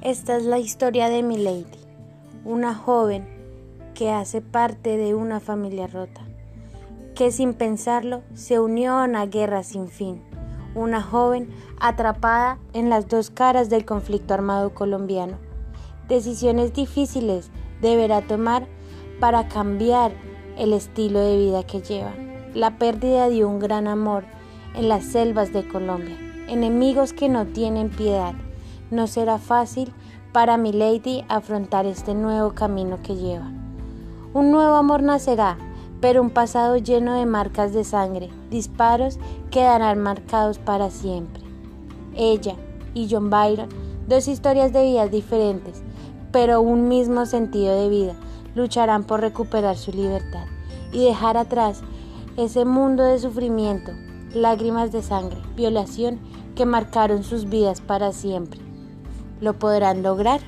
Esta es la historia de Milady, una joven que hace parte de una familia rota, que sin pensarlo se unió a una guerra sin fin, una joven atrapada en las dos caras del conflicto armado colombiano. Decisiones difíciles deberá tomar para cambiar el estilo de vida que lleva, la pérdida de un gran amor en las selvas de Colombia, enemigos que no tienen piedad. No será fácil para mi lady afrontar este nuevo camino que lleva. Un nuevo amor nacerá, pero un pasado lleno de marcas de sangre, disparos quedarán marcados para siempre. Ella y John Byron, dos historias de vidas diferentes, pero un mismo sentido de vida, lucharán por recuperar su libertad y dejar atrás ese mundo de sufrimiento, lágrimas de sangre, violación que marcaron sus vidas para siempre. ¿Lo podrán lograr?